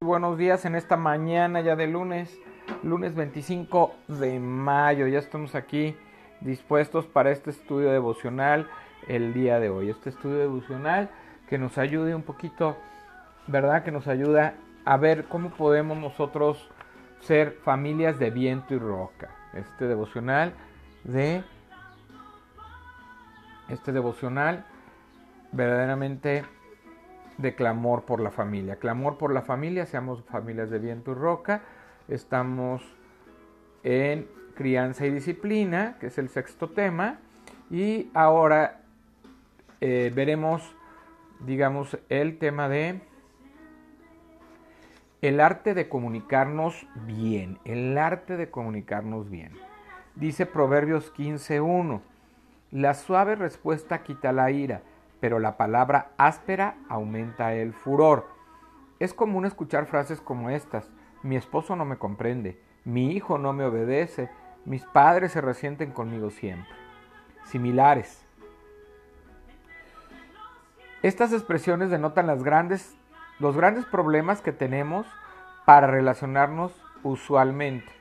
Buenos días en esta mañana ya de lunes, lunes 25 de mayo. Ya estamos aquí dispuestos para este estudio devocional el día de hoy. Este estudio devocional que nos ayude un poquito, ¿verdad? Que nos ayuda a ver cómo podemos nosotros ser familias de viento y roca. Este devocional de este devocional verdaderamente de clamor por la familia. Clamor por la familia, seamos familias de viento y roca. Estamos en crianza y disciplina, que es el sexto tema. Y ahora eh, veremos, digamos, el tema de el arte de comunicarnos bien. El arte de comunicarnos bien. Dice Proverbios 15.1. La suave respuesta quita la ira pero la palabra áspera aumenta el furor. Es común escuchar frases como estas, mi esposo no me comprende, mi hijo no me obedece, mis padres se resienten conmigo siempre. Similares. Estas expresiones denotan las grandes, los grandes problemas que tenemos para relacionarnos usualmente.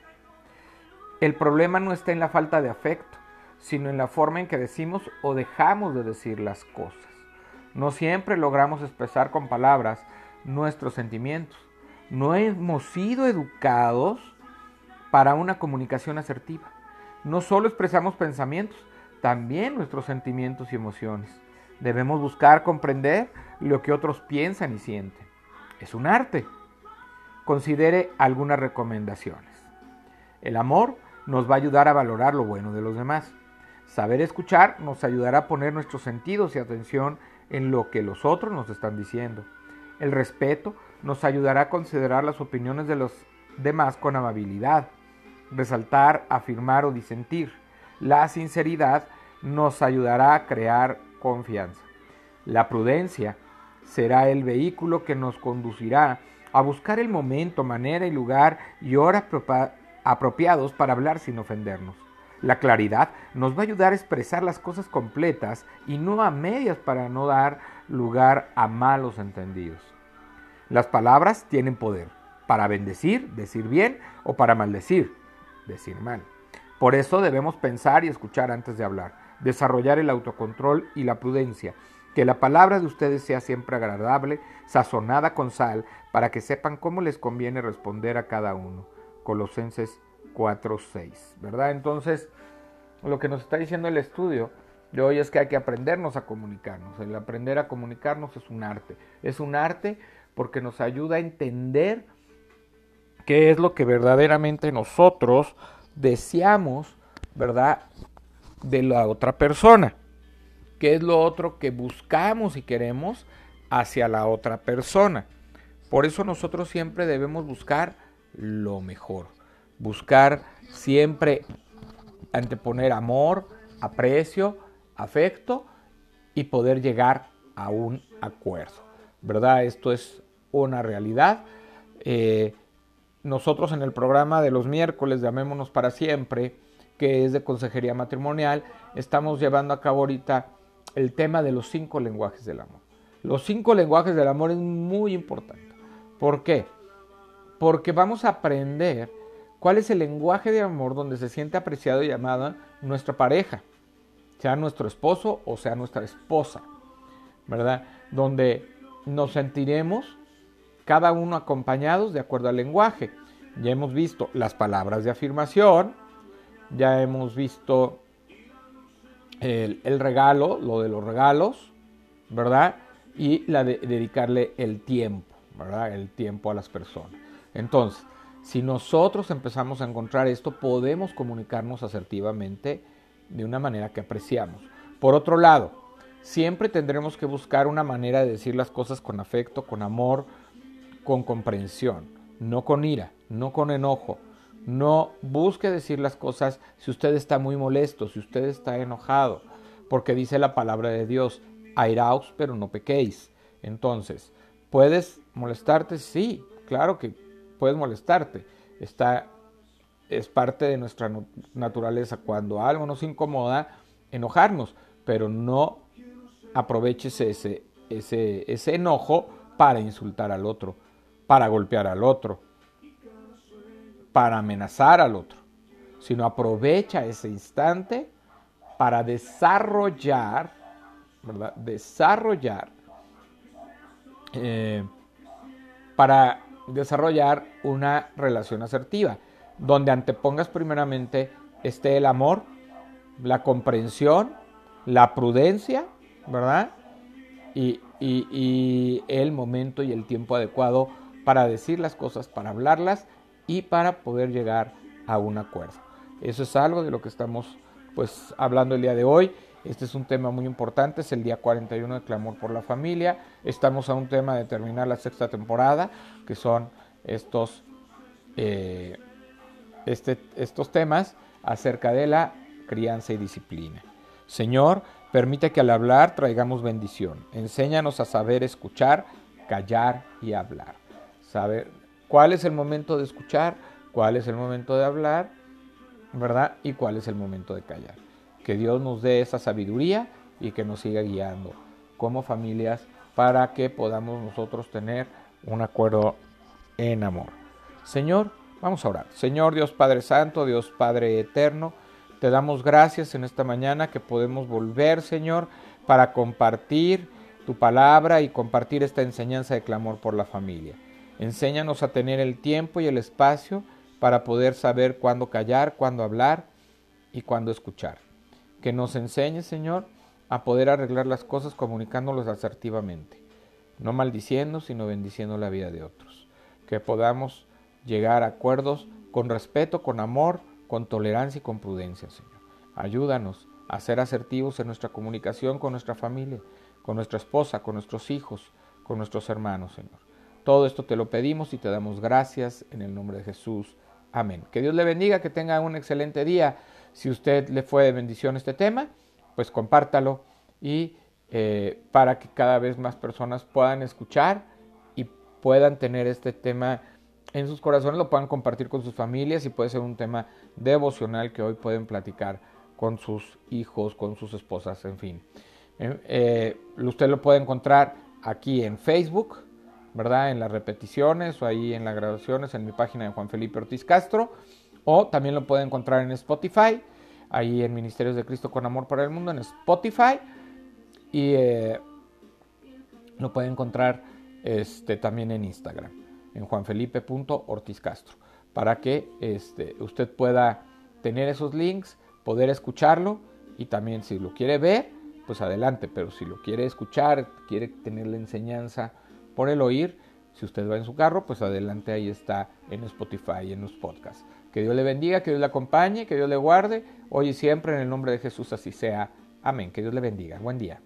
El problema no está en la falta de afecto, sino en la forma en que decimos o dejamos de decir las cosas. No siempre logramos expresar con palabras nuestros sentimientos. No hemos sido educados para una comunicación asertiva. No solo expresamos pensamientos, también nuestros sentimientos y emociones. Debemos buscar comprender lo que otros piensan y sienten. Es un arte. Considere algunas recomendaciones. El amor nos va a ayudar a valorar lo bueno de los demás. Saber escuchar nos ayudará a poner nuestros sentidos y atención en lo que los otros nos están diciendo. El respeto nos ayudará a considerar las opiniones de los demás con amabilidad, resaltar, afirmar o disentir. La sinceridad nos ayudará a crear confianza. La prudencia será el vehículo que nos conducirá a buscar el momento, manera y lugar y hora apropiados para hablar sin ofendernos. La claridad nos va a ayudar a expresar las cosas completas y no a medias para no dar lugar a malos entendidos. Las palabras tienen poder para bendecir, decir bien, o para maldecir, decir mal. Por eso debemos pensar y escuchar antes de hablar, desarrollar el autocontrol y la prudencia, que la palabra de ustedes sea siempre agradable, sazonada con sal, para que sepan cómo les conviene responder a cada uno. Colosenses 4.6, ¿verdad? Entonces, lo que nos está diciendo el estudio de hoy es que hay que aprendernos a comunicarnos. El aprender a comunicarnos es un arte. Es un arte porque nos ayuda a entender qué es lo que verdaderamente nosotros deseamos, ¿verdad? De la otra persona. ¿Qué es lo otro que buscamos y queremos hacia la otra persona? Por eso nosotros siempre debemos buscar lo mejor buscar siempre anteponer amor, aprecio, afecto y poder llegar a un acuerdo. ¿Verdad? Esto es una realidad. Eh, nosotros en el programa de los miércoles de Amémonos para Siempre, que es de consejería matrimonial, estamos llevando a cabo ahorita el tema de los cinco lenguajes del amor. Los cinco lenguajes del amor es muy importante. ¿Por qué? Porque vamos a aprender ¿Cuál es el lenguaje de amor donde se siente apreciado y amada nuestra pareja? Sea nuestro esposo o sea nuestra esposa, ¿verdad? Donde nos sentiremos cada uno acompañados de acuerdo al lenguaje. Ya hemos visto las palabras de afirmación, ya hemos visto el, regalo, lo de los regalos, ¿verdad? Y la de dedicarle el tiempo, ¿verdad? El tiempo a las personas. Entonces, si nosotros empezamos a encontrar esto, podemos comunicarnos asertivamente de una manera que apreciamos. Por otro lado, siempre tendremos que buscar una manera de decir las cosas con afecto, con amor, con comprensión, no con ira, no con enojo. No busque decir las cosas si usted está muy molesto, si usted está enojado, porque dice la palabra de Dios, airaos pero no pequéis. Entonces, ¿puedes molestarte? Sí, claro que puedes molestarte. Está, es parte de nuestra naturaleza. Cuando algo nos incomoda, enojarnos, pero no aproveches ese, ese, ese enojo para insultar al otro. para golpear al otro, para amenazar al otro, sino aprovecha ese instante para desarrollar, ¿verdad? Desarrollar, eh, para desarrollar una relación asertiva, donde antepongas primeramente esté el amor, la comprensión, la prudencia, ¿verdad? Y, y, el momento y el tiempo adecuado para decir las cosas, para hablarlas y para poder llegar a un acuerdo. Eso es algo de lo que estamos pues hablando el día de hoy. Este es un tema muy importante, es el día 41 de Clamor por la Familia. Estamos a un tema de terminar la sexta temporada, que son estos, eh, este, estos temas acerca de la crianza y disciplina. Señor, permite que al hablar traigamos bendición. Enséñanos a saber escuchar, callar y hablar. Saber cuál es el momento de escuchar, cuál es el momento de hablar, ¿verdad? Y cuál es el momento de callar. Que Dios nos dé esa sabiduría y que nos siga guiando como familias para que podamos nosotros tener un acuerdo en amor. Señor, vamos a orar. Señor Dios Padre Santo, Dios Padre Eterno, te damos gracias en esta mañana que podemos volver, Señor, para compartir tu palabra y compartir esta enseñanza de clamor por la familia. Enséñanos a tener el tiempo y el espacio para poder saber cuándo callar, cuándo hablar y cuándo escuchar. Que nos enseñe, Señor, a poder arreglar las cosas comunicándolos asertivamente, no maldiciendo, sino bendiciendo la vida de otros. Que podamos llegar a acuerdos con respeto, con amor, con tolerancia y con prudencia, Señor. Ayúdanos a ser asertivos en nuestra comunicación con nuestra familia, con nuestra esposa, con nuestros hijos, con nuestros hermanos, Señor. Todo esto te lo pedimos y te damos gracias en el nombre de Jesús. Amén. Que Dios le bendiga, que tenga un excelente día. Si usted le fue de bendición este tema, pues compártalo y eh, para que cada vez más personas puedan escuchar y puedan tener este tema en sus corazones, lo puedan compartir con sus familias y puede ser un tema devocional que hoy pueden platicar con sus hijos, con sus esposas, en fin. Eh, eh, usted lo puede encontrar aquí en Facebook, ¿verdad? En las repeticiones o ahí en las grabaciones en mi página de Juan Felipe Ortiz Castro. O también lo puede encontrar en Spotify, ahí en Ministerios de Cristo con Amor para el Mundo, en Spotify. Y eh, lo puede encontrar este, también en Instagram, en juanfelipe.ortizcastro, para que este, usted pueda tener esos links, poder escucharlo y también si lo quiere ver, pues adelante, pero si lo quiere escuchar, quiere tener la enseñanza, por el oír. Si usted va en su carro, pues adelante ahí está en Spotify en los podcasts. Que Dios le bendiga, que Dios le acompañe, que Dios le guarde, hoy y siempre en el nombre de Jesús así sea. Amén. Que Dios le bendiga. Buen día.